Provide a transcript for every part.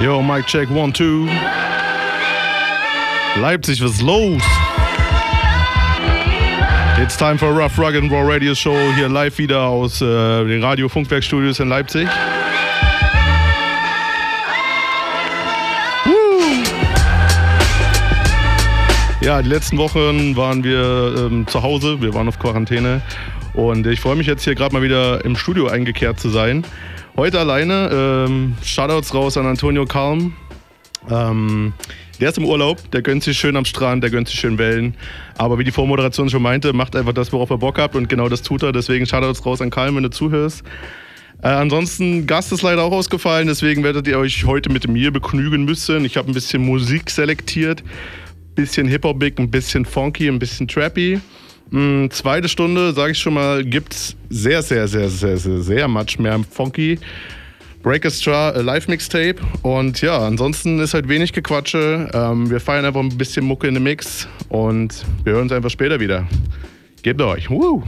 Yo, Mic Check, one, two. Leipzig, was ist los? It's time for Rough Rugged and Raw Radio Show hier live wieder aus äh, den Radio Funkwerkstudios in Leipzig. Woo! Ja, die letzten Wochen waren wir ähm, zu Hause, wir waren auf Quarantäne und ich freue mich jetzt hier gerade mal wieder im Studio eingekehrt zu sein. Heute alleine, ähm, Shoutouts raus an Antonio Kalm. Ähm, der ist im Urlaub, der gönnt sich schön am Strand, der gönnt sich schön Wellen. Aber wie die Vormoderation schon meinte, macht einfach das, worauf er Bock habt und genau das tut er. Deswegen Shoutouts raus an Kalm, wenn du zuhörst. Äh, ansonsten, Gast ist leider auch ausgefallen, deswegen werdet ihr euch heute mit mir begnügen müssen. Ich habe ein bisschen Musik selektiert. Bisschen Hip-Hopig, ein bisschen funky, ein bisschen trappy. Mm, zweite Stunde, sage ich schon mal, gibt's sehr, sehr, sehr, sehr, sehr, sehr much mehr funky. Breakestra äh, Live-Mixtape. Und ja, ansonsten ist halt wenig Gequatsche. Ähm, wir feiern einfach ein bisschen Mucke in den Mix und wir hören uns einfach später wieder. Gebt euch. Woo!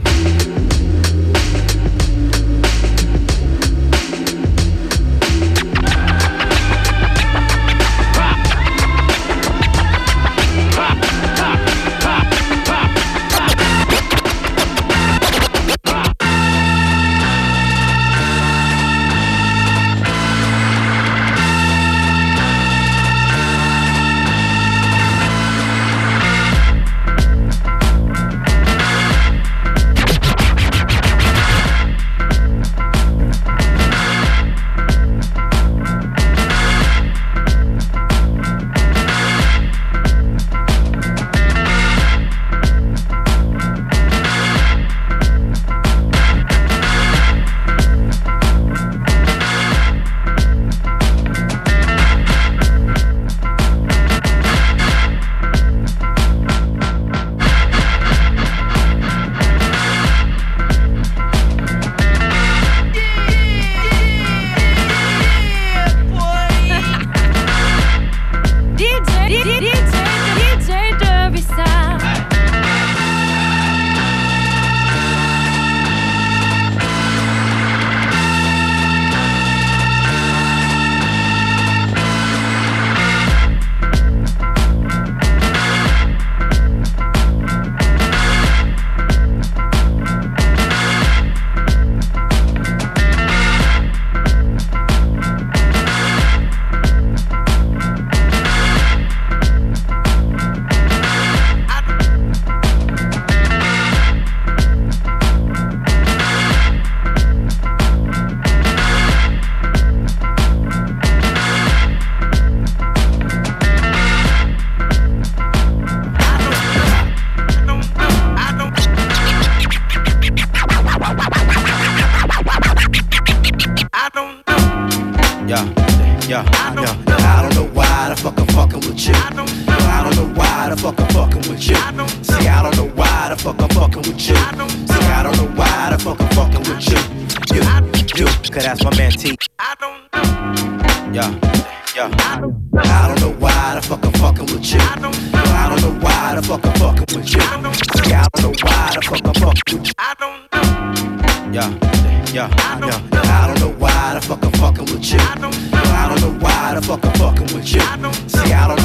motherfucker fucking with you. I don't know. See, I don't.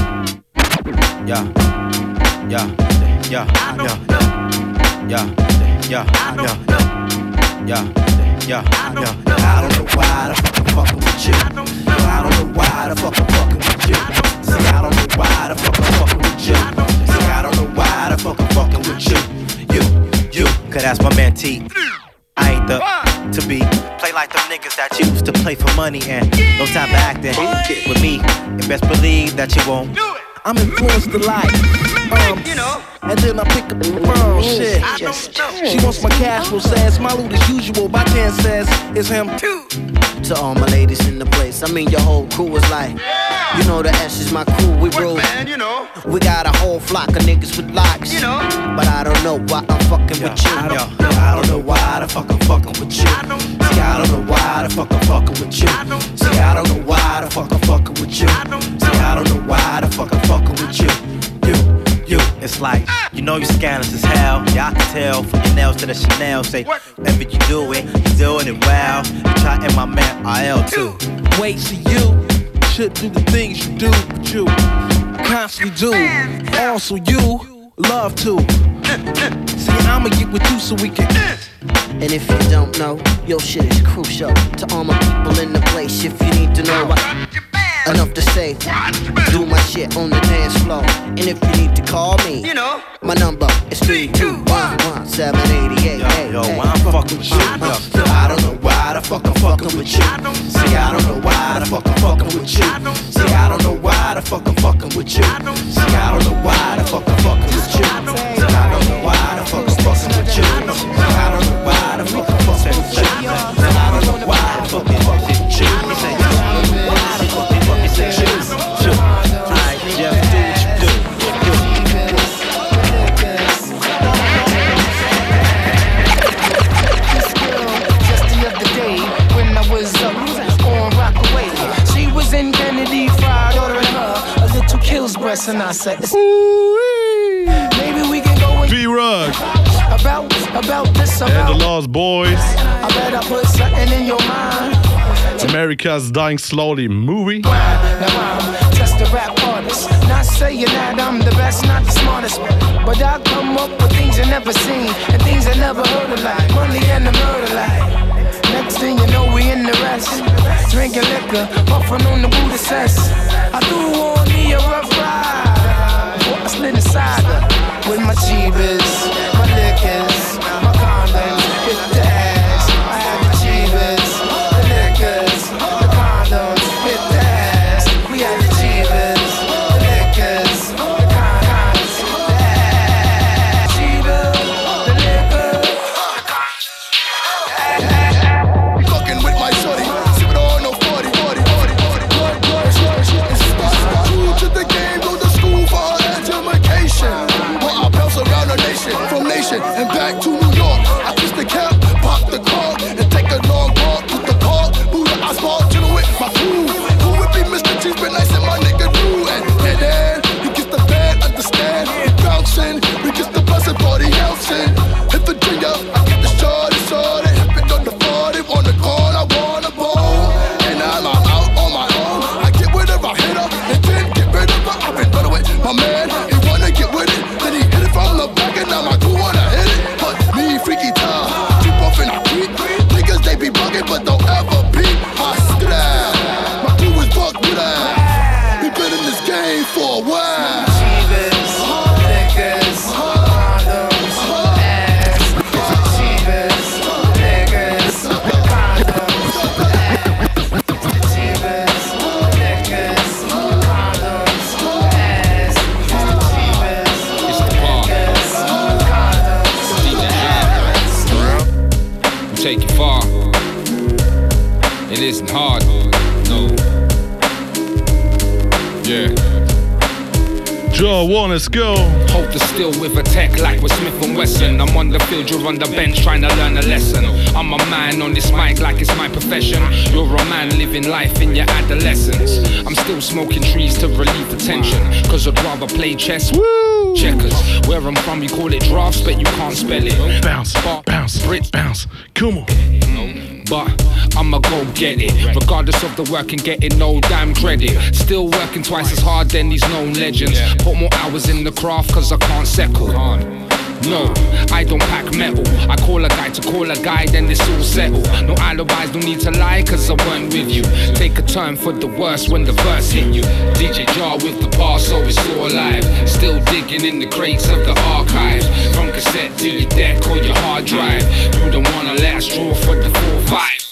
Yeah. Yeah. Yeah. I don't know. Yeah. Yeah. I don't know. Yeah. Yeah. Yeah. I don't know why the fuck I'm fucking with you. I don't know why the fuck I'm fucking with you. See, I don't know why the fuck I'm fucking with you. See, I don't know why the fuck I'm fucking with you. You, you, cause that's my man T. I ain't the to be play like them niggas that used to play for money and no time for acting with me. and best believe that you won't I'm influenced a lot. Um, You know. And then I pick up the phone, shit. She wants my cash flow, says my loot as usual. By chance says it's him. too. To all my ladies in the place, I mean your whole crew is like, you know the S is my crew, we rule. Man, you know. We got a whole flock of niggas with locks. You know. But I don't know why I'm fucking with you. I don't, I don't know why the fuck I'm fucking with you. See, I don't know why the fuck I'm fucking with you. See, I don't know why the fuck I'm fucking with you. See, I don't know why the fuck I'm fucking with you. You, you. It's like, you know you scandalous as hell. Yeah, I can tell from your nails to the Chanel. Say, whenever you do it, you're doing it well. You try and my man IL too. Wait, see you should do the things you do, but you constantly do. Also, you love to. See, I'ma get with you so we can. And if you don't know, your shit is crucial to all my people in the place. If you need to know, I, enough to say, do my shit on the dance floor. And if you need to call me, You know. my number is 321 788. Yo, yo, why I'm fucking with you? Yo, I don't know why the fuck I'm fucking with you. See, I don't know why the fuck I'm fucking with you. See, I don't know why the fuck I'm fucking with you. See, I don't know why the fuck I'm fucking with you. See, I don't know why the fuck I'm fucking with you. See, I don't know why the fuck I'm fucking with you. Kills breast, and I said, maybe we can go and B Rug about about this and the. Lost Boys. I bet I put something in your mind. America's Dying Slowly movie. Now I'm just a rap artist. Not saying that I'm the best, not the smartest. But I come up with things you never seen and things I never heard of, like money and the murder, like. Thing you know, we in the rest. Drinking liquor, puffing on the Buddha cess. I threw on me a rough ride. I slid inside with my cheebas, my liquors, my on the on the bench trying to learn a lesson. I'm a man on this mic like it's my profession. You're a man living life in your adolescence. I'm still smoking trees to relieve the tension. Cause I'd rather play chess. Checkers. Where I'm from, you call it drafts, but you can't spell it. Bounce, bounce, Brit bounce. Come on. but I'ma go get it. Regardless of the work and getting no damn credit. Still working twice as hard than these known legends. Put more hours in the craft cause I can't settle. No, I don't pack metal. I call a guy to call a guy, then it's all settled. No alibis, no need to lie, cause I weren't with you. Take a turn for the worst when the verse hit you. DJ Jar with the bar, so it's all alive. Still digging in the crates of the archive. From cassette to your deck or your hard drive. You don't wanna us draw for the 4-5.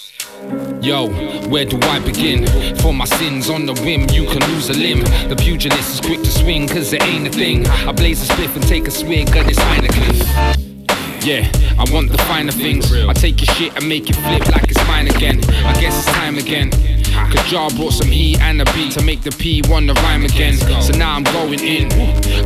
Yo, where do I begin? For my sins on the whim, you can lose a limb. The pugilist is quick to swing, cause it ain't a thing. I blaze a spliff and take a swig, of this Heineken. Yeah, I want the finer things. I take your shit and make it flip like it's mine again. I guess it's time again. Cause Jar brought some heat and a beat to make the P want to rhyme again. So now I'm going in.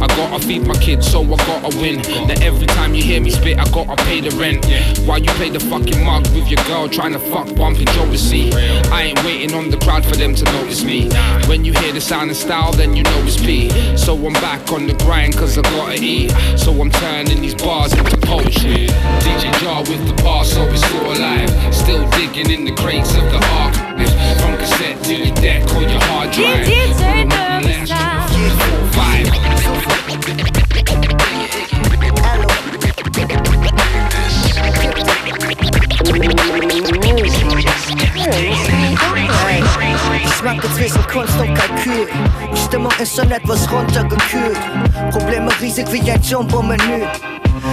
I gotta feed my kids, so I gotta win. Now every time you hear me spit, I gotta pay the rent. While you play the fucking mug with your girl trying to fuck bumping Jodeci. I ain't waiting on the crowd for them to notice me. When you hear the sound and style, then you know it's P. So I'm back on the grind cause I gotta eat. So I'm turning these bars into poetry. DJ Jar with the bar, so it's still alive. Still digging in the crates of the archive. From cassette to your deck or your hard drive. Five. Ich schwanke zwischen Kunst und Kalkül. Die Stimmung ist schon etwas runtergekühlt. Probleme riesig wie ein Jumbo-Menü.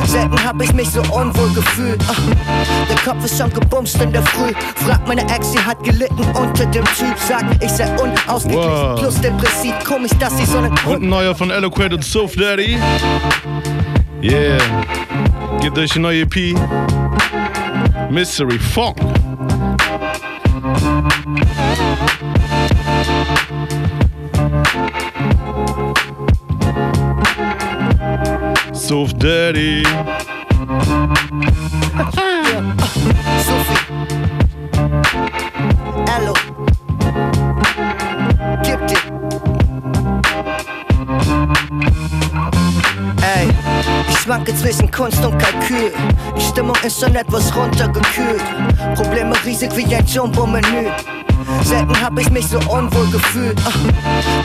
Selten hab ich mich so unwohl gefühlt. Ah, der Kopf ist schon gebumst in der Früh. Frag meine Ex, sie hat gelitten unter dem Typ. Sag, ich sei unausgeglichen Wow. plus depressiv. Komisch, dass sie so einen Und ein neuer von Eloquent und Soft Daddy. Yeah. Gebt euch eine neue EP. Mystery Funk. Soft Daddy. Sophie. Allo. Dir. Ey, ich schwanke zwischen Kunst und Kalkül. Die Stimmung ist schon etwas runtergekühlt. Probleme riesig wie ein Jumbo-Menü. Selten hab ich mich so unwohl gefühlt. Ah,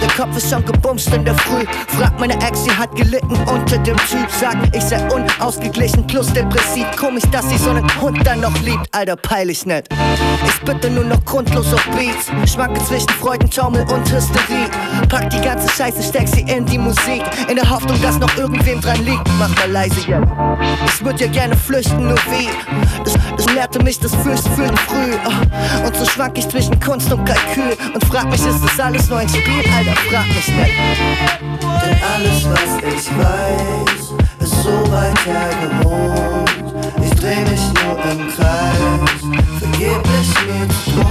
der Kopf ist schon gebumst in der Früh. Frag meine Ex, sie hat gelitten unter dem Typ. Sag, ich sei unausgeglichen plus depressiv. Komisch, dass sie so einen Hund dann noch liebt. Alter, peil ich nicht. Ich bitte nur noch grundlos auf Beats. Schwanke zwischen Freudentaumel und Hysterie. Pack die ganze Scheiße, steck sie in die Musik. In der Hoffnung, dass noch irgendwem dran liegt. Mach mal leise jetzt. Ich würd ja gerne flüchten, nur wie? Das, das lehrte mich das Fürchten für den Früh. Ah, Und so schwank ich zwischen Kunst und Kalkül. Und frag mich, ist das alles nur ein Spiel? Alter, frag mich nicht. Denn alles, was ich weiß, ist so weit hergeholt. Ich dreh mich nur im Kreis, vergeblich mir zu.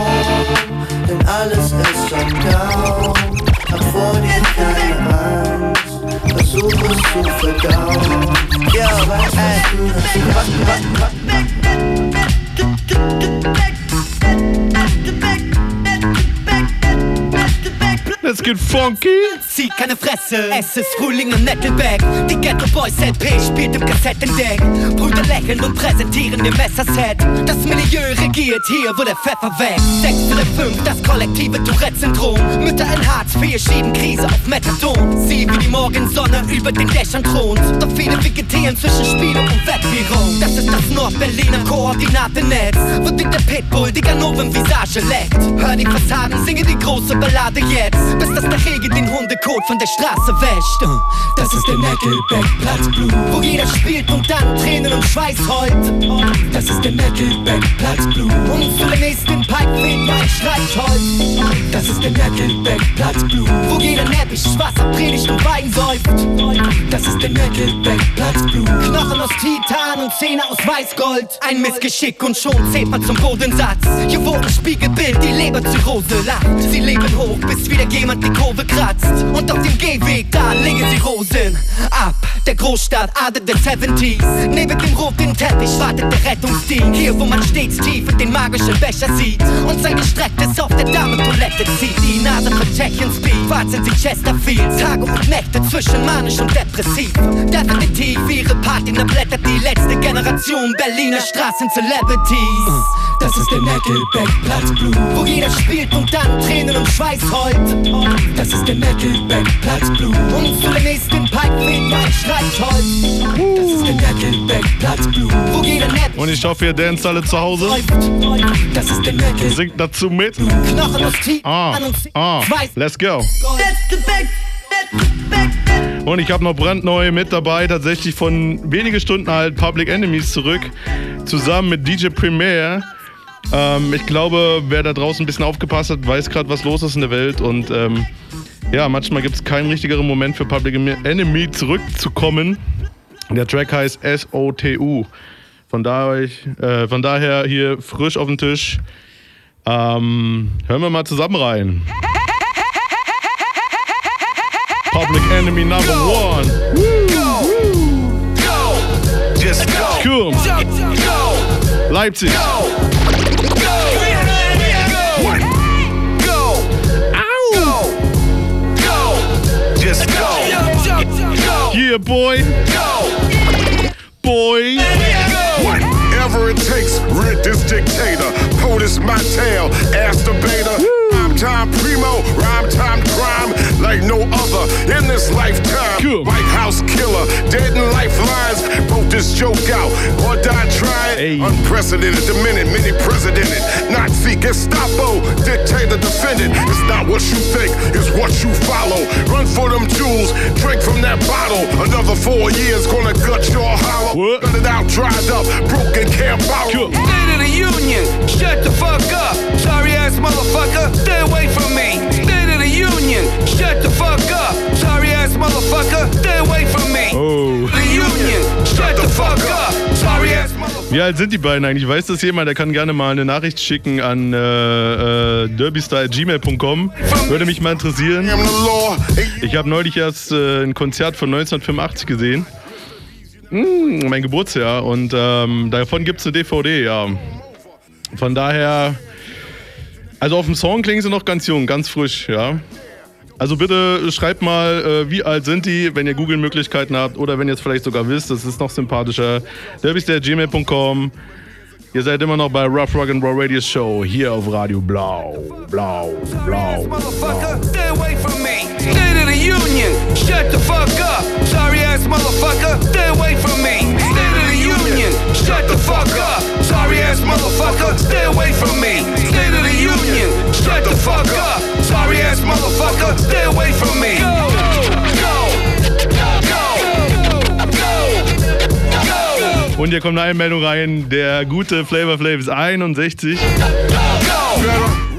Denn alles ist schon down, hab vor dir keine Angst, versuch es zu verdauen. Ja, ey. Was, was, was, Let's get funky. Zieh keine Fresse, es ist Frühling in Nettelberg. Die Ghetto Boys LP spielt im Kassettendeck. Brüder lächeln und präsentieren ihr Messerset. Das Milieu regiert hier, wo der Pfeffer wächst. Sechs für der fünf, das kollektive Tourette-Syndrom. Mütter in Hartz IV schieben Krise auf Methadon. Sieh, wie die Morgensonne über den Dächern thront. Doch viele vegetieren zwischen Spiele und Wettbüro. Das ist das Nordberliner Koordinatenetz. Wird in der Pitbull die Ganoven Visage leckt. Hör die Fassaden, singe die große Ballade jetzt. Bis das der Rege den Hundekot von der Straße wäscht. Das ist der Neckelback Blues. Wo jeder spielt und dann Tränen und Schweiß heult. Das ist der Neckelback Blues. Und zu der nächsten Pipe fehlt mein Streichholz. Das ist der Neckelback Blues. Wo jeder Neppich Wasser predigt und Wein säuft. Das ist der Neckelback Blues. Knochen aus Titan und Zähne aus Weißgold. Ein Missgeschick und schon zählt man zum Bodensatz. Hier wurde Spiegelbild, die Leberzirrhose lacht. Sie leben hoch, bis wieder jemand die Kurve kratzt. Und auf dem Gehweg, da legen sie Rosen ab. Der Großstadt, Ader der 70s. Neben dem roten Teppich wartet der Rettungsdienst. Hier, wo man stets tief in den magischen Becher sieht. Und sein gestrecktes auf der Damentoilette zieht. Die Nase von Tschechien Speed, warten sie Chesterfield. Tage und Nächte zwischen manisch und depressiv. Definitiv ihre Party, da blättert die letzte Generation Berliner Straßen-Celebrities. Das ist der Neckelback Blues. Wo jeder spielt und dann Tränen und Schweiß heult. Das ist der Neckelback Blues. Und zu der nächsten Pipe fehlt mein Streichholz. Das ist der Neckelback Blues. Wo jeder Nepp Und ich hoffe, ihr dance alle zu Hause. Das ist der Neckel. Singt dazu mit. Knochen aus Titan Ah, ah, let's go. Und ich habe noch brandneu mit dabei, tatsächlich von wenige Stunden alt, Public Enemies zurück, zusammen mit DJ Premier. Ähm, ich glaube, wer da draußen ein bisschen aufgepasst hat, weiß gerade, was los ist in der Welt. Und ähm, ja, manchmal gibt es keinen richtigeren Moment für Public Enemy zurückzukommen. Der Track heißt SOTU. Von daher, äh, von daher hier frisch auf den Tisch. Ähm, hören wir mal zusammen rein. Public Enemy Number One. Just go. Cool. Leipzig. What? Go. Yeah, boy. Boy. Whatever it takes, rid this dictator. POTUS my tail, ass the beta. Rhyme time primo, rhyme time crime like no other in this lifetime. White House killer, dead in lifelines. Wrote this joke out or die trying. Unprecedented, the minute, many presidented. Nazi, Gestapo, dictator, defendant. It's not what you think, it's what you follow. Run for them jewels, drink from that bottle. Another four years gonna gut your hollow. Cut it out, dried up, broken, can't borrow. State of the Union, shut the fuck up. Sorry ass motherfucker, stay away from me. State of the Union, shut the fuck up. Sorry ass motherfucker, stay away from me. Oh. The Union, shut the fuck up. Sorry ass Wie alt sind die beiden eigentlich? Weiß das jemand? Der kann gerne mal eine Nachricht schicken an äh, äh, derbystar.gmail.com. Würde mich mal interessieren. Ich habe neulich erst äh, ein Konzert von 1985 gesehen. Hm, mein Geburtsjahr. Und ähm, davon gibt es eine DVD, ja. Von daher. Also auf dem Song klingen sie noch ganz jung, ganz frisch, ja. Also bitte schreibt mal, äh, wie alt sind die, wenn ihr Google-Möglichkeiten habt oder wenn ihr es vielleicht sogar wisst, das ist noch sympathischer. derbys.gmail.com. Ihr seid immer noch bei Rough Rock and Roll Radio Show hier auf Radio Blau. Blau, Blau. motherfucker, shut the fuck up. Sorry ass motherfucker, stay away from me. State of the Union, shut the fuck up. Sorry ass motherfucker, stay away from me. Motherfucker, stay away from me. Und hier kommt eine Einmeldung rein. Der gute Flavor Flav ist 61.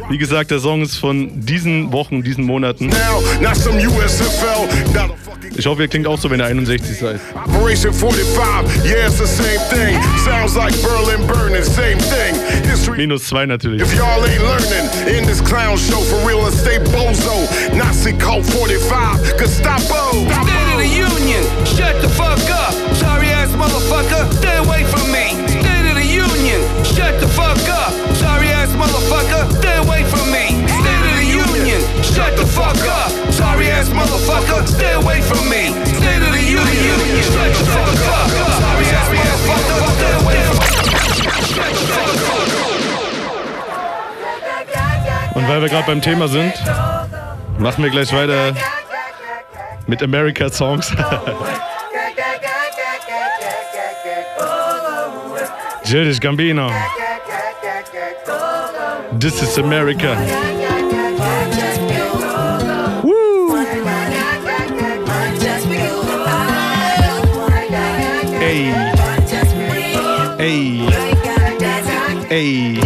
Wie gesagt, der Song ist von diesen Wochen, diesen Monaten. Not some USFL, not a Ich hoffe, ihr klingt auch so, wenn ihr 61 seid. Operation 45, yeah, it's the same thing. Sounds like Berlin burning, same thing. History. Minus 2 natürlich. If y'all ain't learning in this clown show for real estate bozo, Nazi cult 45, Gestapo. State of the Union, shut the fuck up. Sorry ass motherfucker, shut the fuck up. Sorry ass motherfucker, stay away from me. State of the Union, shut the fuck up. Sorry ass motherfucker, stay away from me. Und weil wir gerade beim Thema sind, machen wir gleich weiter mit America Songs. Gildish Gambino. This is America. Ey. Ey. Ey.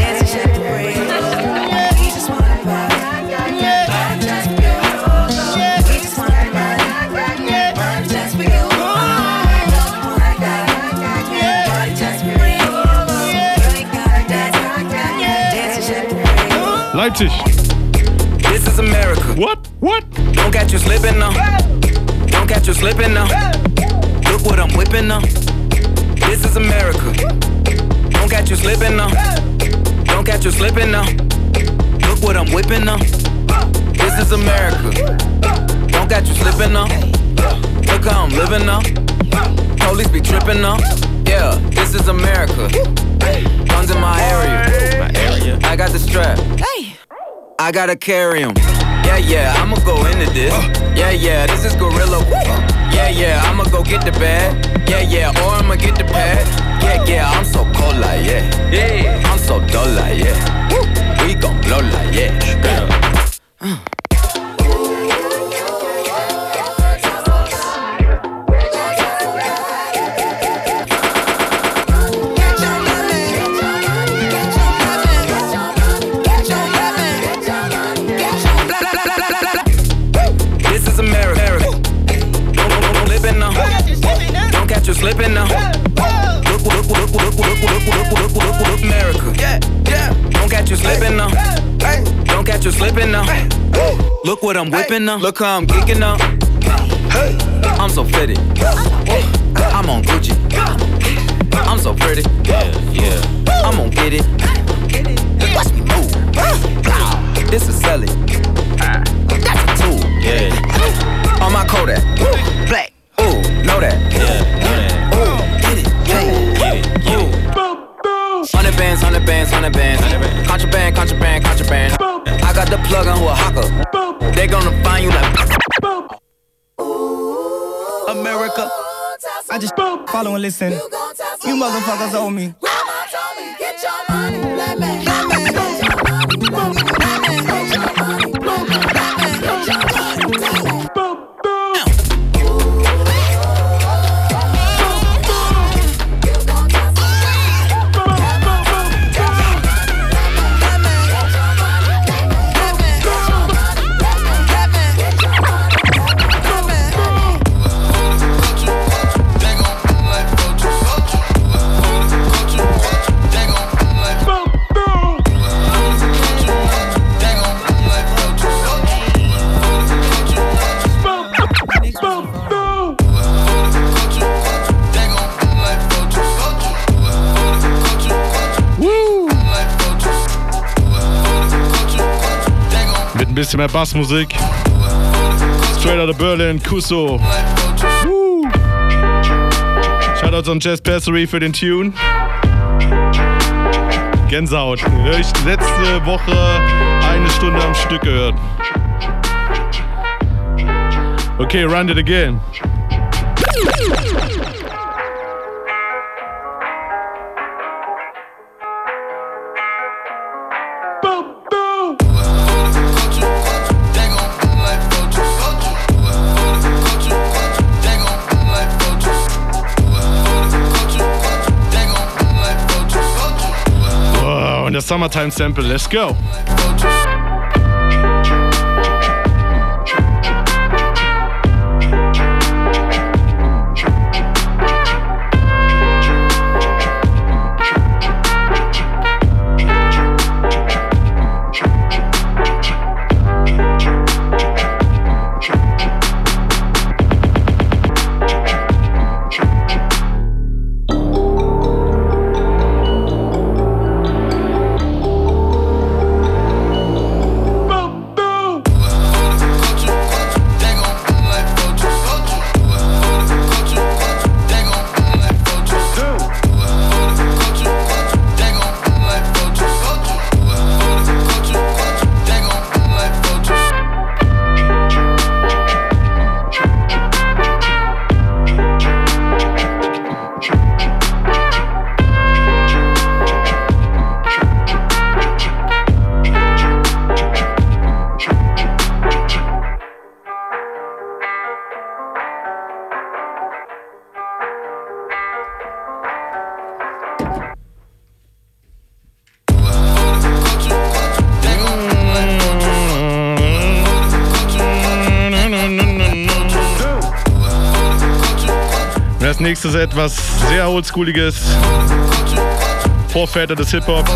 Leipzig. This is America. What? What? Don't catch you slipping now. Don't catch you slipping now. Look what I'm whipping now. This is America. Don't catch you slipping now. Don't catch you slipping now. Look what I'm whipping now. This is America. Don't catch you slipping now. Look how I'm living now. Police be tripping now. Yeah, this is America. Guns in my area. My area. I got the strap. Hey. I gotta carry 'em. Yeah, yeah, I'ma go into this. Uh. Yeah, yeah, this is Gorilla. Uh. Yeah, yeah, I'ma go get the bag. Yeah, yeah, or I'ma get the pad. Yeah, yeah, I'm so cold like yeah. Yeah, I'm so dull like yeah. We gon' blow like yeah. catch uh. Look what I'm whipping now. Look how I'm kicking up. I'm so fitted. I'm on Gucci. I'm so pretty. Yeah, yeah. I'm gonna get it. Watch me move. This is selling. That's a tool. Yeah. On my Kodak. Black. Ooh, know that. Yeah, know that. Ooh, get it. Get it. Get it. Hundred bands, hundred bands, hundred bands. Contraband, contraband, contraband. Got the plug on who a hawker. They gonna find you like. America. I just follow and listen. You motherfuckers owe me. Mit ein bisschen mehr Bassmusik. Straight out of Berlin, Kuso. Woo. Shoutouts an Jazz Passery für den Tune. Gänsehaut. Hör ich letzte Woche eine Stunde am Stück gehört. Okay, run it again. Summertime Sample, let's go. Nächstes etwas sehr oldschooliges. Vorväter des Hip-Hop.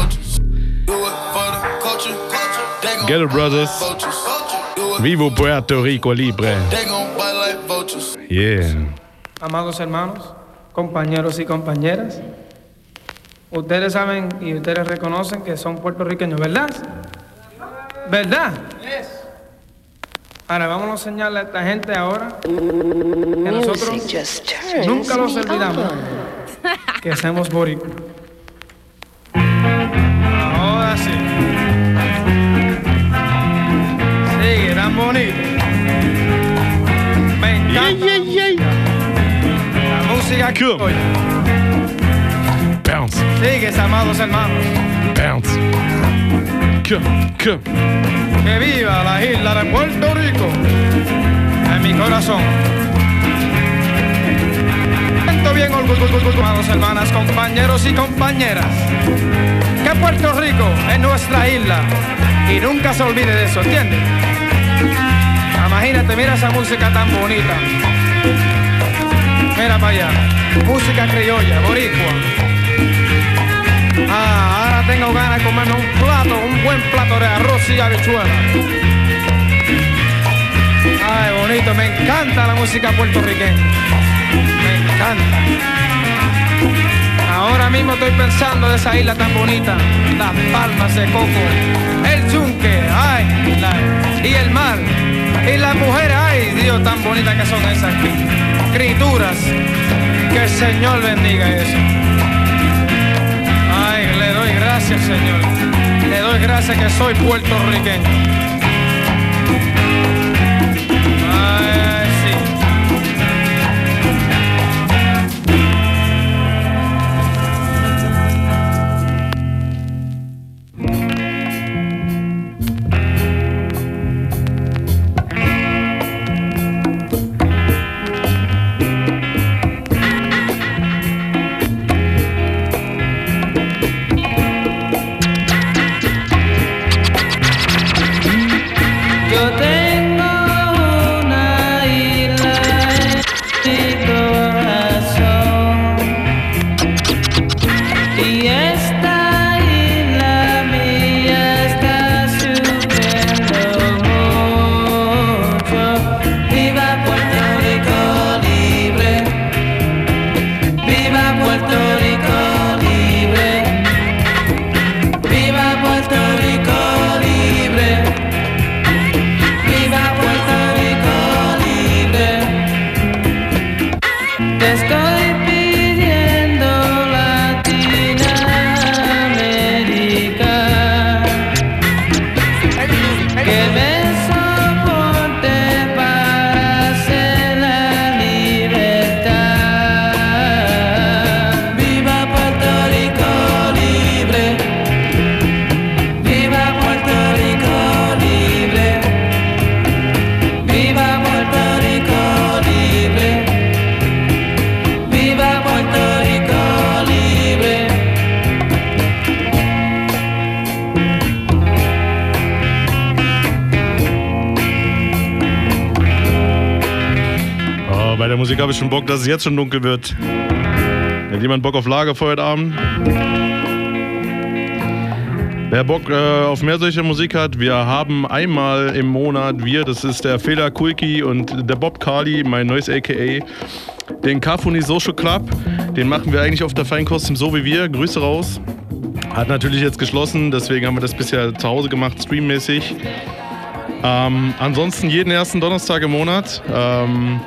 Ghetto Brothers. Vivo Puerto Rico Libre. Yeah. Amados hermanos, compañeros y compañeras, ustedes saben y ustedes reconocen que son puertorriqueños, ¿verdad? ¿Verdad? Ahora vamos a enseñarle a esta gente ahora que nosotros nunca los olvidamos que somos boricuas. Ahora sí. Sigue tan bonito. Me encanta. La música que hoy. Bounce. Sigue, amados hermanos. Bounce. Que viva la isla de Puerto Rico en mi corazón. Siento bien orgulloso, hermanas, compañeros y compañeras, que Puerto Rico es nuestra isla y nunca se olvide de eso, ¿entiendes? Imagínate, mira esa música tan bonita. Mira para allá, música criolla, boricua. Ah, tengo ganas de comerme un plato, un buen plato de arroz y habichuela. Ay, bonito, me encanta la música puertorriqueña. Me encanta. Ahora mismo estoy pensando de esa isla tan bonita, las palmas de coco, el yunque, ay, la- y el mar, y las mujeres, ay, Dios, tan bonitas que son esas criaturas. Que el Señor bendiga eso. Señor. Le doy gracias que soy puertorriqueño. Bock, dass es jetzt schon dunkel wird. Hat jemand Bock auf Lagerfeuer heute Abend? Wer Bock äh, auf mehr solche Musik hat, wir haben einmal im Monat, wir, das ist der Fela Kulki und der Bob Carly, mein neues AKA, den Carfuni Social Club. Den machen wir eigentlich auf der Feinkost So wie wir. Grüße raus. Hat natürlich jetzt geschlossen, deswegen haben wir das bisher zu Hause gemacht, streammäßig. Ähm, ansonsten jeden ersten Donnerstag im Monat. Ähm,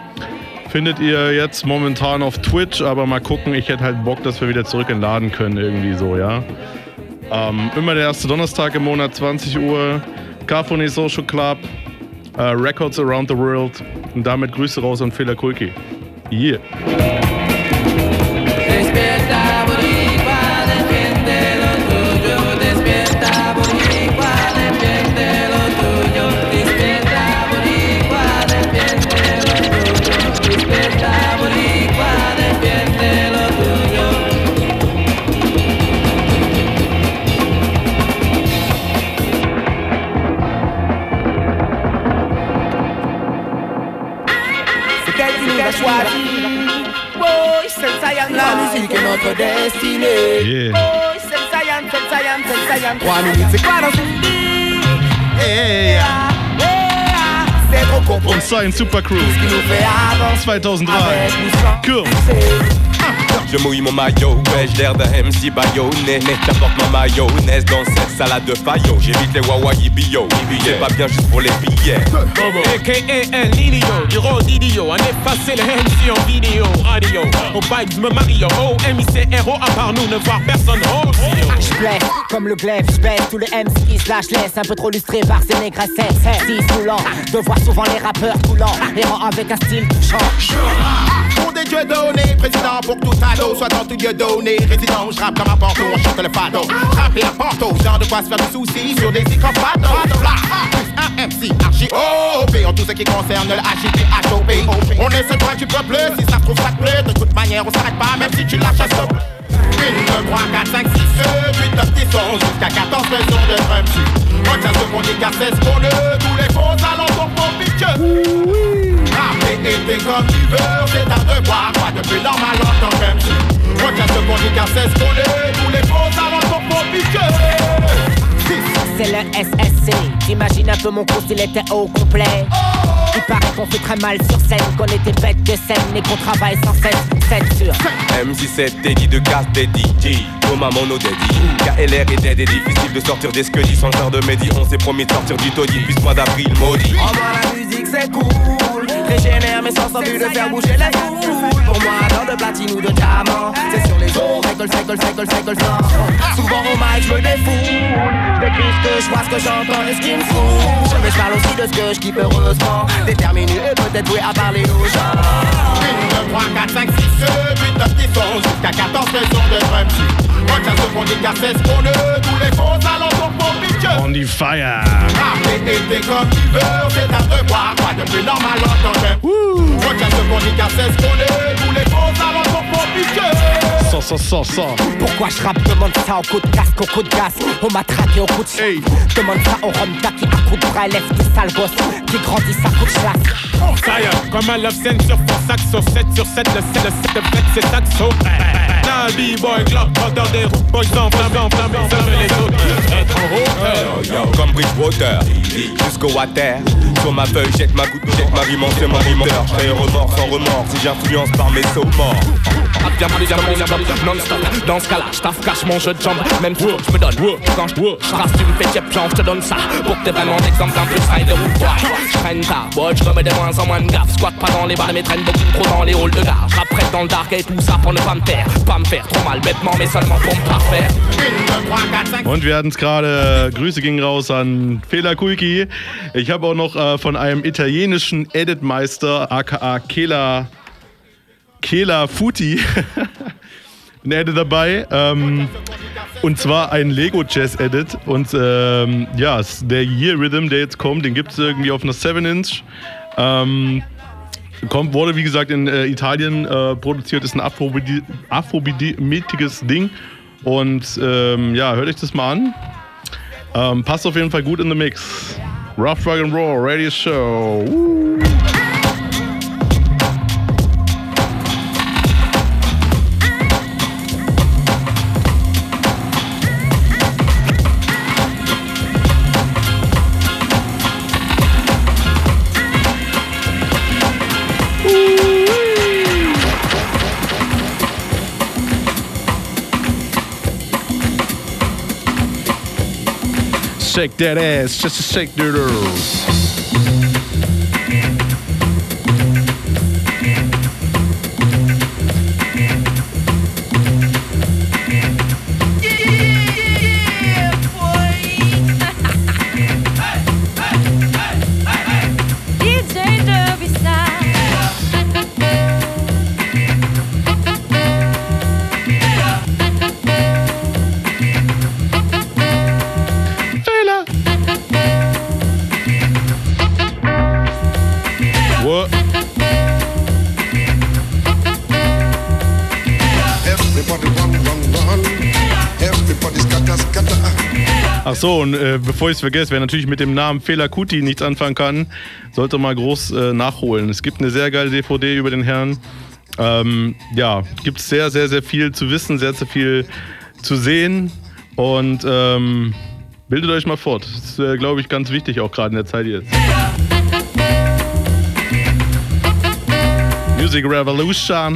findet ihr jetzt momentan auf Twitch, aber mal gucken, ich hätte halt Bock, dass wir wieder zurück in den Laden können, irgendwie so, ja. Ähm, immer der erste Donnerstag im Monat, 20 Uhr. Carphony Social Club, äh, Records Around the World. Und damit Grüße raus an Fela Kulki. Yeah. Notre destinée. Yeah. Boy, c'est Zion, c'est Zion, c'est Zion. Trois minutes, c'est quoi dans vie? Yeah. C'est trop compliqué. Und Science Super Crew. Ce qui nous fait avancer. 2003. Cool. Je mouille mon maillot, ouais, j'ai l'air d'un MC baïonné J'apporte ma mayonnaise dans cette salade de faillot. J'évite les wawayi bio, c'est pas bien juste pour les billets. AKA El Nino, du d'idiot, on effacer le MC en vidéo, radio. Au bail, je me marie, oh, MIC héros, à part nous, ne voir personne, oh, Je plais comme le glaive, je baisse tous les MC qui se lâchent laisse un peu trop lustré par ces négressettes. Disoulant de voir souvent les rappeurs coulants, errant avec un style touchant. Pour des dieux donnés, président pour tout ado, soit dans tout dieu donné, résident, je rappe comme un porto, on chante le fado. Rapper à Porto, genre de quoi se faire du souci sur des icônes fado. Bla, plus un MC, archi OP, en tout ce qui concerne le HIP, HOP. On est seul point du peuple, si ça se trouve ça te plaît, de toute manière on s'arrête pas, même si tu lâches un stop. 1, 2, 3, 4, 5, 6, 8, 9, 10, 11, jusqu'à 14 raisons de drum Quand ça se dit car c'est ce qu'on est, tous les faux alentours pour pique. Rapper était comme tu veux, c'est un devoir, pas de plus normal en tant que MC. Quand ça se dit car c'est ce qu'on est, tous les faux alentours pour C'est le SSC. T'imagines un peu mon cours s'il était au complet. Il paraît qu'on fait très mal sur scène, qu'on était bête de scène et qu'on travaille sans cesse. 7 sur M17 Teddy de casse des DJ Thomas Mono Daddy KLR est dead et difficile de sortir des skellies sans le de Mehdi On s'est promis de sortir du taudis puis ce mois d'avril maudit Oh moi la musique c'est cool Régénère mes sens en vue de faire bouger les foules Pour moi dans de platine ou de diamant C'est sur les ondes, cycle, cycle, cycle, cycle, sans Souvent au mic je me défoule. Je décris ce que je vois, ce que j'entends et ce qui me fout. Je je parle aussi de ce que je kiffe heureusement. Déterminé et peut-être doué à parler aux gens. 1, 2, 3, 4, 5, 6, 7, 8, 9, 10, 11 Jusqu'à 14 raisons de drum Regarde ce qu'on dit car c'est ce qu'on est Tous les faux alentours pour On the fire. Rapper et comme tu veux, c'est un devoir Quoi de plus normal en que Regarde ce qu'on dit qu'on est. Tous les Ça, ça, ça, ça. Pourquoi je rappe? Demande ça au coup de casque, au coup de gaz On m'a traqué au coup de hey. Demande ça au Ronda qui à coup de bras lève des sales gosses Qui grandissent à coup de chasse. Ça y est, comme un love scène sur saxo 7 sur 7, le 7, le 7 de fête c'est saxo Now B-boy, glock, dans des roues, boys en flamme, en flamme, ça fait les autres Être en hauteur Comme Bridgewater Jusqu'au water. Sur ma feuille jette ma goutte Jette ma rime c'est mon rimonteur J'ai remords sans remords Si j'influence par mes sauts morts. Non-stop. Dans ce cas-là, je cache mon jeu de jambes. Même si je me donne Quand je trace, tu me fais tiep, genre je te donne ça. Pour que t'aies vraiment d'exemple d'un plus rider ou quoi Je traîne tard, boy, je remets de moins en moins de gaffe. Squat pas dans les bars, mais traîne beaucoup trop dans les halls de gare dans le dark et tout ça pour ne pas me taire Pas me faire trop mal, bêtement, mais seulement pour me parfaire Und wir hatten es gerade, Grüße gingen raus an Fela Kulki. Ich habe auch noch äh, von einem italienischen Editmeister, aka Kela, Kela Futi, ein Edit dabei. Ähm, und zwar ein Lego Jazz Edit. Und ähm, ja, der Year Rhythm, der jetzt kommt, den gibt es irgendwie auf einer 7-Inch. Ähm, kommt, wurde wie gesagt in äh, Italien äh, produziert, ist ein afrobeatmetiges Ding. Und ähm, ja, hört euch das mal an. Ähm, passt auf jeden Fall gut in the Mix. Rough Drug and Raw, Radio Show. Woo. Shake that ass, just to shake that ass. So, und äh, bevor ich es vergesse, wer natürlich mit dem Namen Fela Kuti nichts anfangen kann, sollte mal groß äh, nachholen. Es gibt eine sehr geile DVD über den Herrn. Ähm, ja, gibt es sehr, sehr, sehr viel zu wissen, sehr, sehr viel zu sehen. Und ähm, bildet euch mal fort. Das ist, äh, glaube ich, ganz wichtig, auch gerade in der Zeit jetzt. Music Revolution.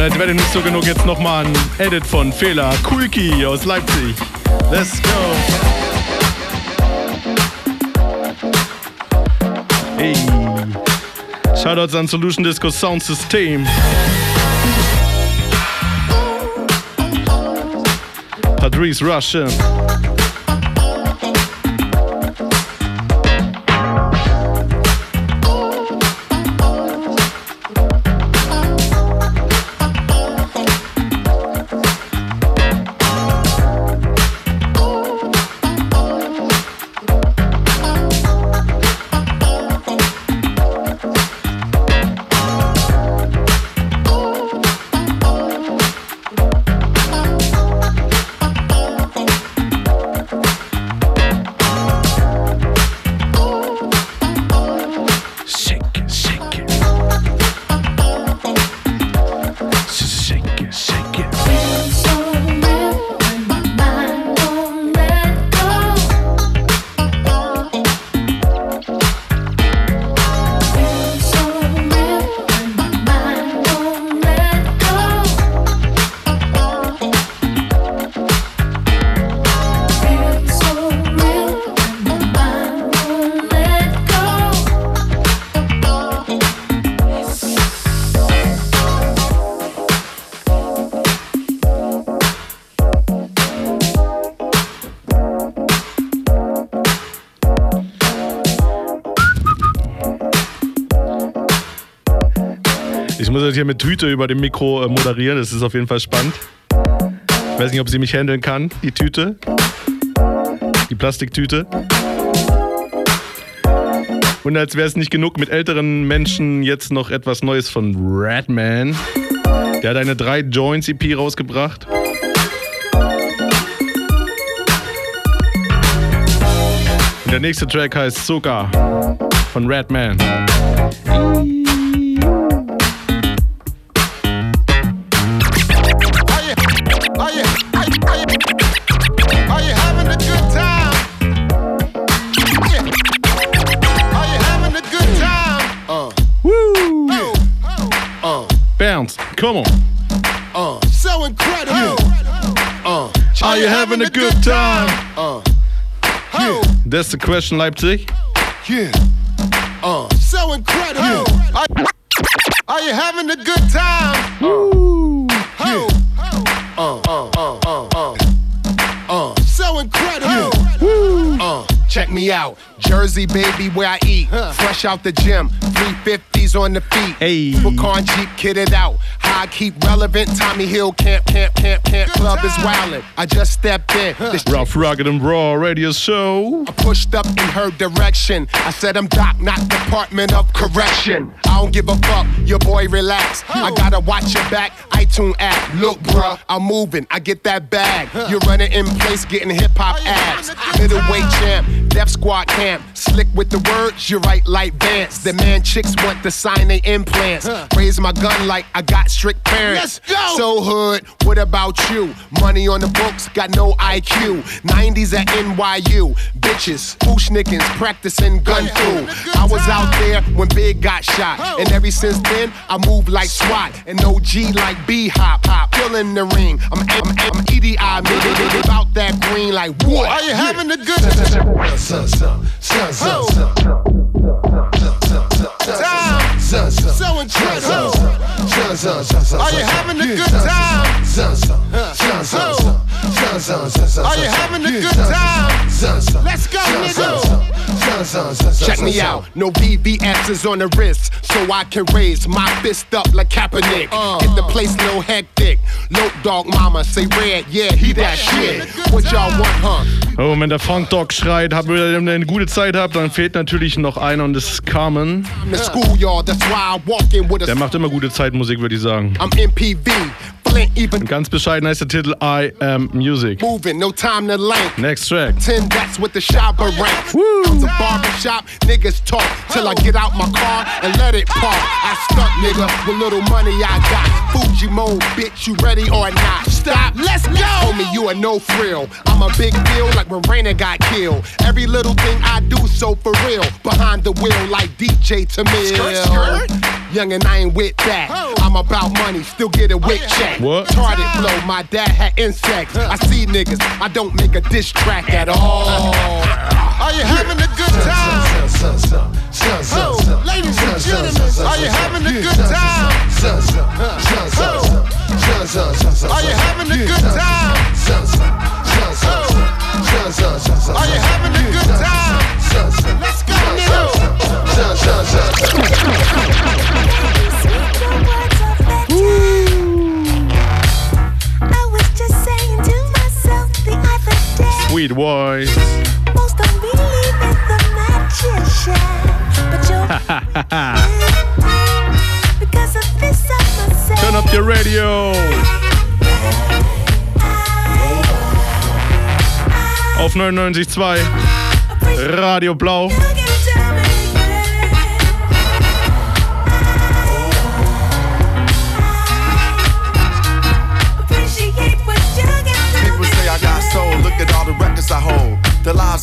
Und als wäre nicht so genug, jetzt nochmal ein Edit von Fehler. Kulki aus Leipzig. Let's go. Hey. Shoutouts an Solution Disco Sound System. Patrice Russian. Ich muss jetzt hier mit Tüte über dem Mikro äh, moderieren. Das ist auf jeden Fall spannend. Ich weiß nicht, ob sie mich handeln kann, die Tüte. Die Plastiktüte. Und als wäre es nicht genug mit älteren Menschen, jetzt noch etwas Neues von Radman. Der hat eine 3 Joints EP rausgebracht. Und der nächste Track heißt Zucker von Radman. You having a good time? Uh. Oh. That's the question, Leipzig. Yeah. Uh. So incredible. Are, are you having a good time? Uh. Yeah. Uh, uh, uh, uh, uh. Uh, so incredible. Uh, check me out. Jersey, baby, where I eat. Fresh out the gym. 350s on the feet. Hey. Pecan Jeep kitted out. How I keep relevant. Tommy Hill camp, camp, camp, camp. Club is wildin'. I just stepped in. This Rough, rugged, and raw radio show. I pushed up in her direction. I said I'm Doc, not Department of Correction. I don't give a fuck, your boy relax. I gotta watch your back, iTunes app. Look, bruh, I'm moving, I get that bag. You're running in place, getting hip hop abs. Middleweight champ, Def Squad camp. Slick with the words, you write like Vance. The man chicks want to sign they implants. Raise my gun like I got strict parents. Let's go. So hood, what about you? Money on the books, got no IQ. 90s at NYU, bitches, Fushnickens, practicing gun fu. I was out there when Big got shot, and ever since then I move like SWAT and OG like B Hop. Hop, in the ring. I'm I'm, I'm EDI, nigga, about that green like what? Are you having a good time? So incredible. Are you having a good time? Are you having a good time? Let's go, nigga. Check me out. No BBS's on the wrist, so I can raise my fist up like Kaepernick. Get the place a little hectic. Low dog mama say red, yeah, he that shit. What y'all want, huh? Oh, wenn der Funk Dog schreit, habt ihr eine gute Zeit habt, dann fehlt natürlich noch einer und das ist Carmen. Der macht immer gute Zeitmusik, würde ich sagen. I'm MPV, Flint even Und ganz bescheiden heißt der Titel I Am Music. moving, no time to length. Next track. Ten that's with the shopper rank. Woo! The barbershop, niggas talk till I get out my car and let it park. I stunt, nigga, with little money I got. Fuji mode, bitch, you ready or not? Stop, let's go! Homie, you a no frill. I'm a big deal like when Raina got killed. Every little thing I do so for real. Behind the wheel like DJ Tamil. Young and I ain't with that. Oh. I'm about money, still get a oh, wick check. What? Target flow, my dad had insects. I see niggas, I don't make a diss track at all. Are you having a good time? Oh, ladies and gentlemen, are you having a good time? Oh, are you having a good time? Auf 99.2 Radio Blau.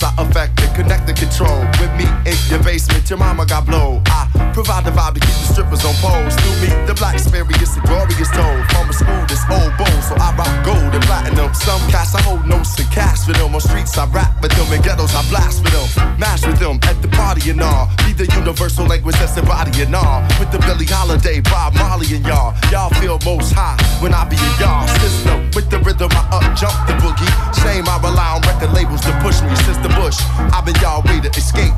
I affect and connect and control. With me in your basement, your mama got blow. Provide the vibe to keep the strippers on poles. Through me, the black experience, the glorious told. From a smooth as old bone, so I rock gold and platinum. Some cats I hold notes and cash for them. On streets I rap with them, in ghettos I blast with them. Mash with them at the party and all. Be the universal language that's and all. With the Billie Holiday, Bob Marley and y'all. Y'all feel most high when I be in y'all system. With the rhythm I up jump the boogie. Shame I rely on record labels to push me since the bush. I've been y'all way to escape.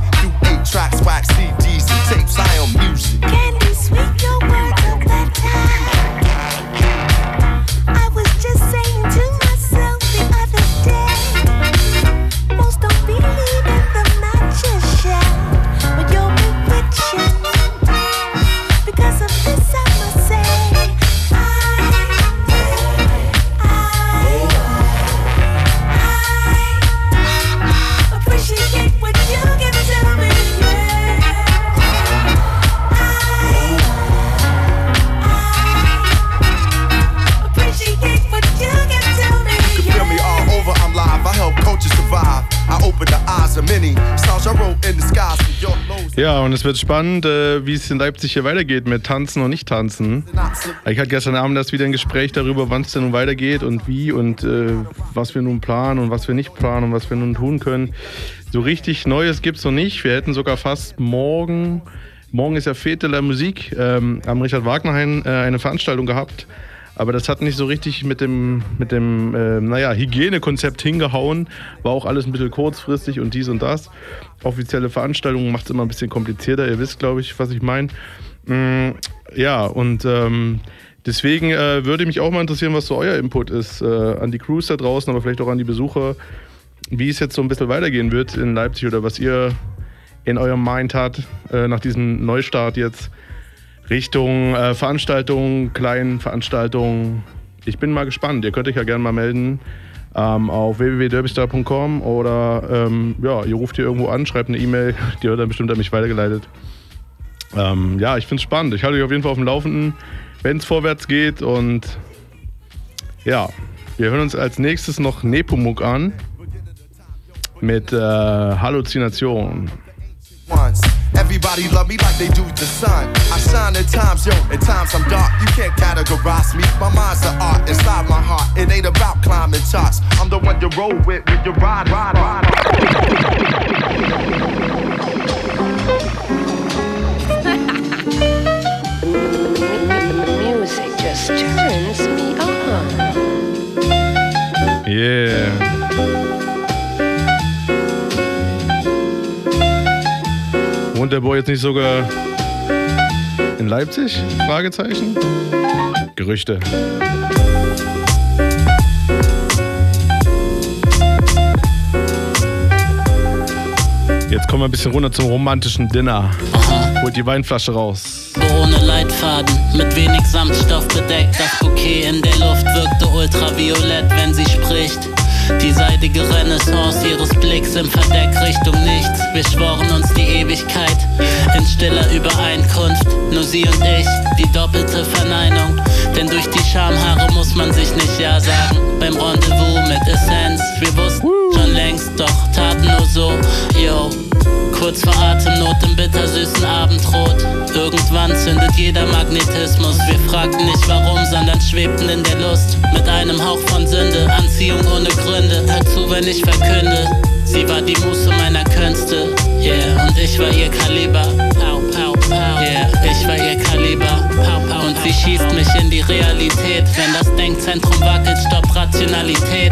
Tracks, wax CDs and tapes. I am music. Sweet, Ja, und es wird spannend, äh, wie es in Leipzig hier weitergeht mit Tanzen und Nicht-Tanzen. Ich hatte gestern Abend erst wieder ein Gespräch darüber, wann es denn nun weitergeht und wie und äh, was wir nun planen und was wir nicht planen und was wir nun tun können. So richtig Neues gibt es noch nicht. Wir hätten sogar fast morgen, morgen ist ja Fete la Musik, ähm, am Richard Wagnerhain äh, eine Veranstaltung gehabt. Aber das hat nicht so richtig mit dem, mit dem äh, naja, Hygienekonzept hingehauen. War auch alles ein bisschen kurzfristig und dies und das. Offizielle Veranstaltungen macht es immer ein bisschen komplizierter. Ihr wisst, glaube ich, was ich meine. Mm, ja, und ähm, deswegen äh, würde mich auch mal interessieren, was so euer Input ist äh, an die Crews da draußen, aber vielleicht auch an die Besucher, wie es jetzt so ein bisschen weitergehen wird in Leipzig oder was ihr in eurem Mind habt äh, nach diesem Neustart jetzt. Richtung äh, Veranstaltungen, kleinen Veranstaltungen. Ich bin mal gespannt. Ihr könnt euch ja gerne mal melden ähm, auf www.derbystar.com oder ähm, ja, ihr ruft hier irgendwo an, schreibt eine E-Mail, die wird dann bestimmt an mich weitergeleitet. Ähm, ja, ich finde es spannend. Ich halte euch auf jeden Fall auf dem Laufenden, wenn es vorwärts geht. Und ja, wir hören uns als nächstes noch Nepomuk an mit äh, Halluzination. once. Everybody love me like they do the sun. I shine at times, yo, at times I'm dark. You can't categorize me. My mind's an art inside my heart. It ain't about climbing charts. I'm the one you roll with when you ride, ride, ride. Music just turns me on. Yeah. Wohnt der Boy jetzt nicht sogar in Leipzig? Fragezeichen. Gerüchte. Jetzt kommen wir ein bisschen runter zum romantischen Dinner. Holt die Weinflasche raus. ohne Leitfaden, mit wenig Samtstoff bedeckt. Das Bouquet in der Luft wirkte ultraviolett, wenn sie spricht. Die seidige Renaissance ihres Blicks im Verdeck Richtung nichts. Wir schworen uns die Ewigkeit in stiller Übereinkunft. Nur sie und ich, die doppelte Verneinung. Denn durch die Schamhaare muss man sich nicht Ja sagen. Beim Rendezvous mit Essenz, wir wussten schon längst, doch taten nur so. Yo, kurz vor Atemnot im bittersüßen Abendrot. Irgendwann zündet jeder Magnetismus. Wir fragten nicht warum, sondern schwebten in der Lust. Mit einem Hauch von Sünde, Anziehung ohne Gründe. Hör zu, wenn ich verkünde. Sie war die Muße meiner Künste. Yeah, und ich war ihr Kaliber. Pow, pow, pow. Yeah, ich war ihr Kaliber. Pow, pow, und sie schießt mich in die Realität. Wenn das Denkzentrum wackelt, stopp Rationalität.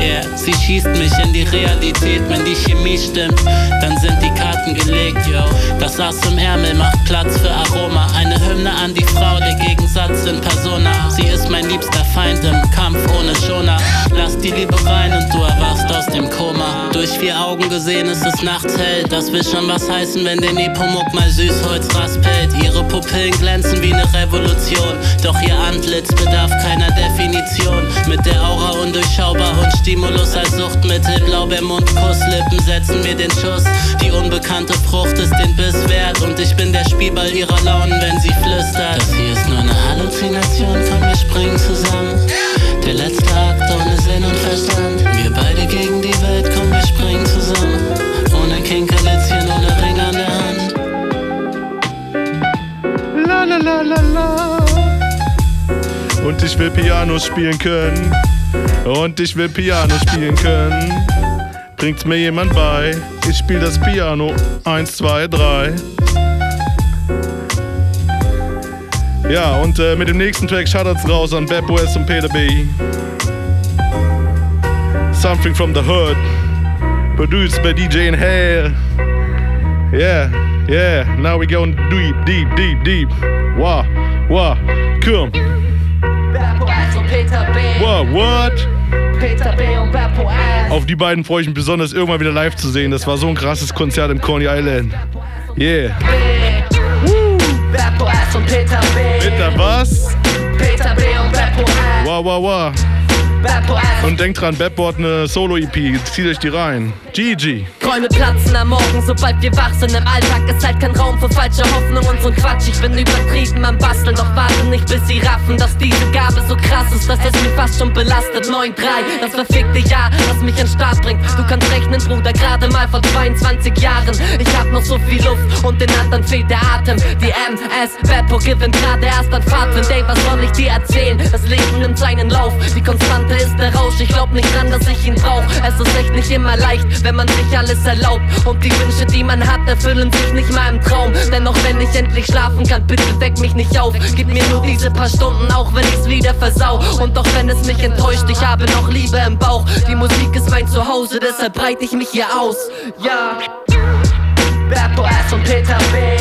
Yeah, sie schießt mich in die Realität. Wenn die Chemie stimmt, dann sind die Karten gelegt, yo. Das Ass im Ärmel macht Platz für Aroma. Eine Hymne an die Frau, der Gegensatz in Persona. Sie ist mein liebster Feind im Kampf ohne Schoner. Lass die Liebe rein und du erwachst aus dem Koma. Durch vier Augen gesehen ist es nachts hell. Das will schon was heißen, wenn der Nepomuk mal Süßholz raspelt. Ihre Pupillen glänzen wie eine Revolution. Doch ihr Antlitz bedarf keiner Definition. Mit der Aura undurchschaubar und Stimulus als Suchtmittel. Blaubeermund, Kusslippen setzen mir den Schuss. Die unbekannte Frucht ist den Biss wert. Und ich bin der Spielball ihrer Launen, wenn sie flüstert. Das hier ist nur eine Halluzination, komm, wir springen zusammen. Der letzte Akt ohne Sinn und Verstand. Wir beide gegen die Welt, komm, wir springen zusammen. Ohne Kinkerlitzchen, ohne Ring an der Hand. La la la la la. Und ich will Piano spielen können. Und ich will Piano spielen können. Bringt's mir jemand bei? Ich spiel das Piano. Eins, zwei, drei. Ja, und äh, mit dem nächsten Track Shoutouts raus an Bad West und Peter B. Something from the Hood. Produced by DJ in Hell. Yeah, yeah. Now we going deep, deep, deep, deep. Wow, wow. Komm. What, what? Auf die beiden freue ich mich besonders, irgendwann wieder live zu sehen. Das war so ein krasses Konzert im Coney Island. Yeah. Peter, was? Peter B. und Beppo. Wow, wow, wow. Und denkt dran, Badboard eine Solo-EP. Zieht euch die rein. GG. Träume platzen am Morgen, sobald wir wach sind. Im Alltag ist halt kein Raum für falsche Hoffnung und so ein Quatsch. Ich bin übertrieben am Basteln, doch warte nicht, bis sie raffen, dass diese Gabe so krass ist, dass es mich fast schon belastet. 9-3, das verfickte Jahr, das mich den Start bringt. Du kannst rechnen, Bruder, gerade mal vor 22 Jahren. Ich hab noch so viel Luft und den anderen fehlt der Atem. Die MS, Beppo gewinnt gerade erst an Fahrt. Ey, was soll ich dir erzählen? Das Leben nimmt seinen Lauf. Die Konstante ist der Rausch. Ich glaub nicht dran, dass ich ihn brauch. Es ist echt nicht immer leicht, wenn man sich alles erlaubt. Und die Wünsche, die man hat, erfüllen sich nicht mal im Traum. Dennoch, wenn ich endlich schlafen kann, bitte weck mich nicht auf. Gib mir nur diese paar Stunden, auch wenn ich's wieder versau. Und doch wenn es mich enttäuscht, ich habe noch Liebe im Bauch. Die Musik ist mein Zuhause, deshalb breite ich mich hier aus. Ja. Beppo S und Peter B.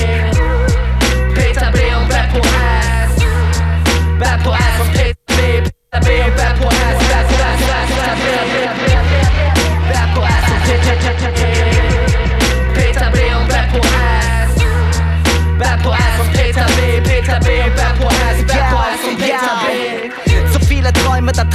Peter B und Beppo S. Beppo S und Peter B. Peter B und Beppo S.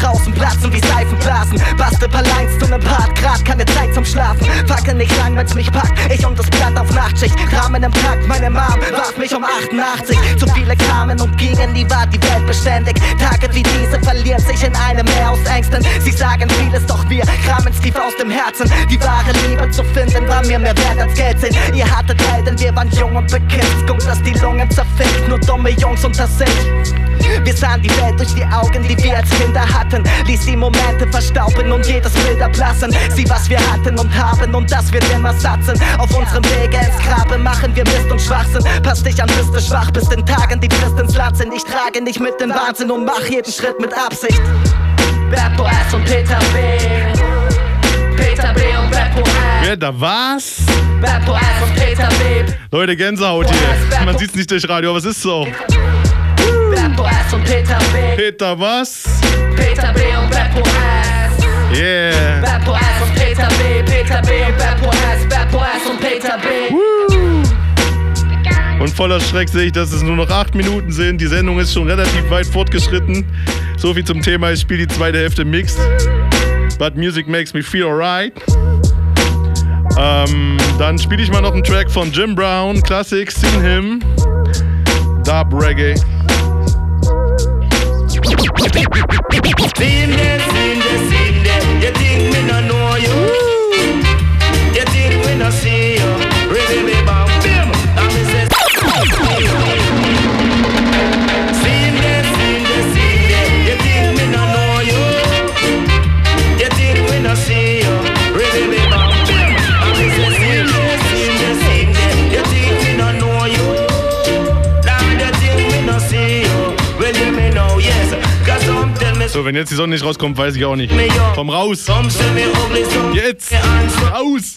draußen platzen wie Seifenblasen. Bastel paar Lines zu nem Part, grad keine Zeit zum Schlafen. Fackel nicht lang, wenn's mich packt. Ich und das Blatt auf Nachtschicht. Rahmen im Takt, meine Mom warf mich um 88. Zu viele kamen und gingen, nie war die Welt beständig. Tage wie diese verlieren sich in einem Meer aus Ängsten. Sie sagen vieles, doch wir kramen's tief aus dem Herzen. Die wahre Liebe zu finden war mir mehr wert als Geld sind. Ihr hattet Helden, wir waren jung und bekifft. Guckt, dass die Lungen zerfickt, nur dumme Jungs unter sich. Wir sahen die Welt durch die Augen, die wir als Kinder hatten. Ließ die Momente verstauben und jedes Bild ablassen. Sieh, was wir hatten und haben und das wird immer satt sind. Auf unserem Wege ins Grabe machen wir Mist und Schwachsinn. Pass dich an, bis du schwach bist in Tagen, die Christ ins Land sind. Ich trage nicht mit dem Wahnsinn und mach jeden Schritt mit Absicht. Beppo S und Peter B. Peter B und Beppo S. Wer da was? Beppo S und Peter B. Leute, Gänsehaut hier. Man sieht's nicht durch Radio, aber es ist so. Beppo S und Peter B. Peter was? Peter B und Beppo S. Yeah. Beppo S und Peter B. Peter B. Beppo S. Beppo S und Peter B. Und voller Schreck sehe ich, dass es nur noch acht Minuten sind. Die Sendung ist schon relativ weit fortgeschritten. So viel zum Thema, ich spiele die zweite Hälfte mixed. But music makes me feel alright. Ähm, dann spiele ich mal noch einen Track von Jim Brown, Classic, Seen Him, Dub Reggae. Same day, same day, same. You think So, wenn jetzt die Sonne nicht rauskommt, weiß ich auch nicht. Komm raus. Jetzt. Raus.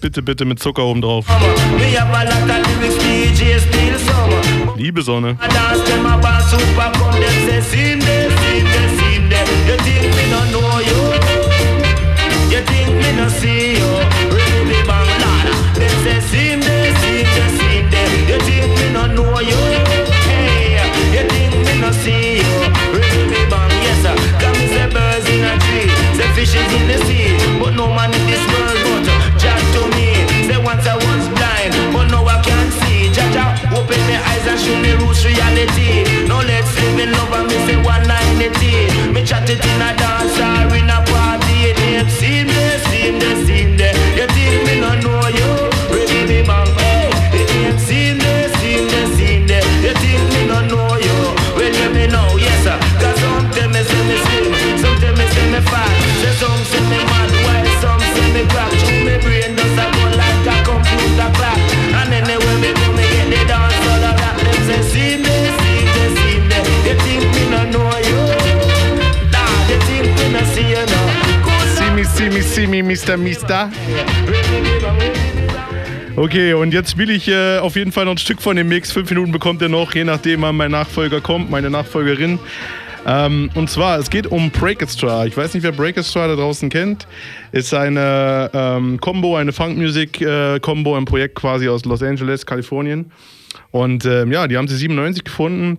Bitte, bitte mit Zucker oben drauf. Liebe Sonne. You think me no see me, Mr. Mister. Okay, und jetzt spiele ich äh, auf jeden Fall noch ein Stück von dem Mix. Fünf Minuten bekommt er noch, je nachdem wann mein Nachfolger kommt, meine Nachfolgerin. Ähm, und zwar, es geht um Breakestra. Ich weiß nicht, wer Breakestra da draußen kennt. Ist eine ähm, Combo, eine Funk-Music-Combo, ein Projekt quasi aus Los Angeles, Kalifornien. Und ähm, ja, die haben sie 97 gefunden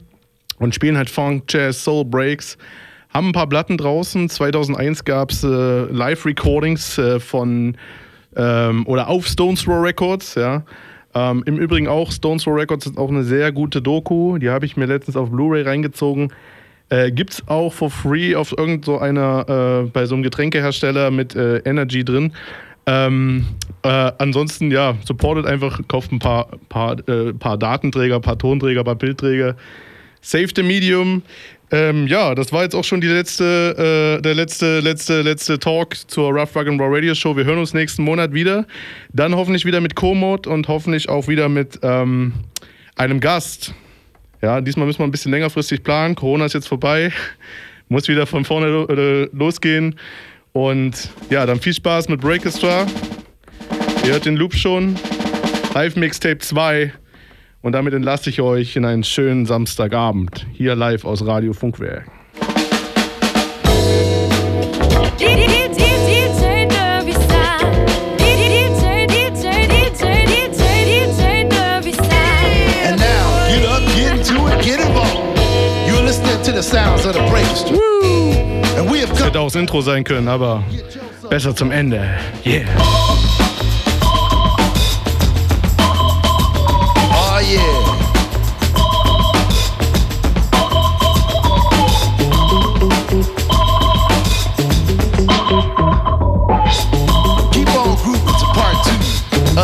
und spielen halt Funk, Jazz, Soul, Breaks. Haben ein paar Platten draußen. 2001 gab es äh, Live-Recordings äh, von ähm, oder auf Stones Throw Records, ja. Ähm, Im Übrigen auch Stones Throw Records ist auch eine sehr gute Doku. Die habe ich mir letztens auf Blu-ray reingezogen. Äh, gibt's auch for free auf irgend so äh, bei so einem Getränkehersteller mit äh, Energy drin. Ähm, äh, ansonsten, ja, supportet einfach, kauft ein paar, paar, äh, paar Datenträger, paar Tonträger, paar Bildträger. Save the Medium. Ähm, ja, das war jetzt auch schon die letzte, äh, der letzte, letzte, letzte Talk zur Rough Rock and Raw Radio Show. Wir hören uns nächsten Monat wieder. Dann hoffentlich wieder mit Komoot und hoffentlich auch wieder mit ähm, einem Gast. Ja, diesmal müssen wir ein bisschen längerfristig planen. Corona ist jetzt vorbei. Muss wieder von vorne lo äh, losgehen. Und ja, dann viel Spaß mit Breakestra. Ihr hört den Loop schon. Live Mixtape 2. Und damit entlasse ich euch in einen schönen Samstagabend. Hier live aus Radio Funkwerk. And now, get up, get into it, get involved. You're listening to the sounds of the Breakers. And we have Das hätte auch das Intro sein können, aber besser zum Ende. Yeah.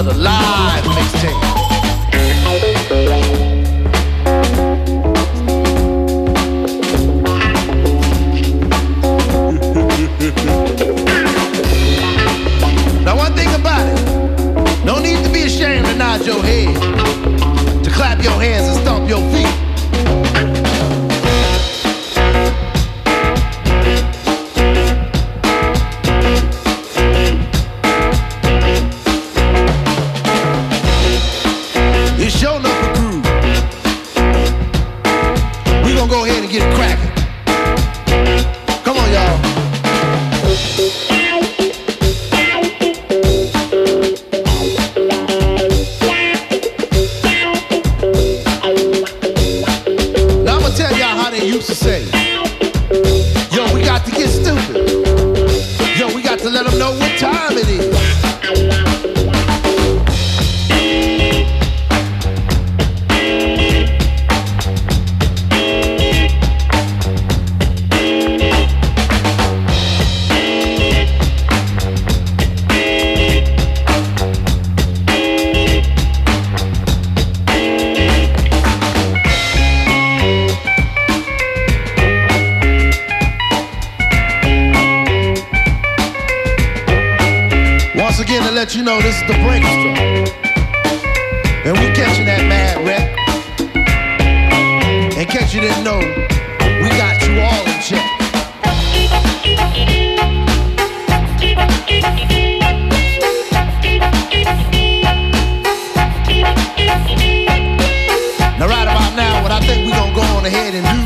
another life. Let you know this is the Breaker And we catching that mad rep. In case you didn't know, we got you all in check. Now, right about now, what I think we're gonna go on ahead and do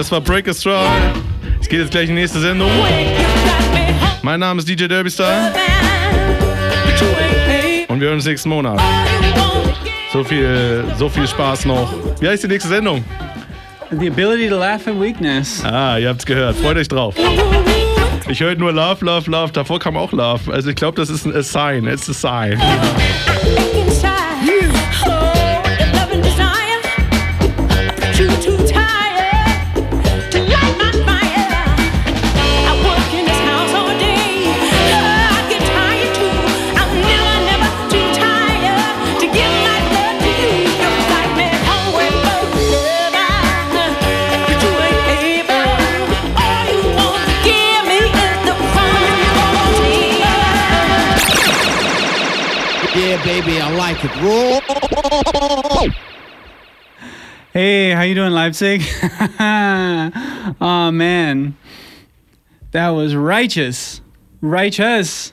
das war Break a Straw. Es geht jetzt gleich in die nächste Sendung. Mein Name ist DJ Derbystar und wir hören uns nächsten Monat. So viel, so viel Spaß noch. Wie heißt die nächste Sendung? The ability to laugh at weakness. Ah, ihr habt's gehört. Freut euch drauf. Ich höre nur Love, Love, Love. Davor kam auch Love. Also ich glaube, das ist ein a Sign. It's a Sign. Roll. Hey, how you doing, Leipzig? oh man, that was righteous, righteous.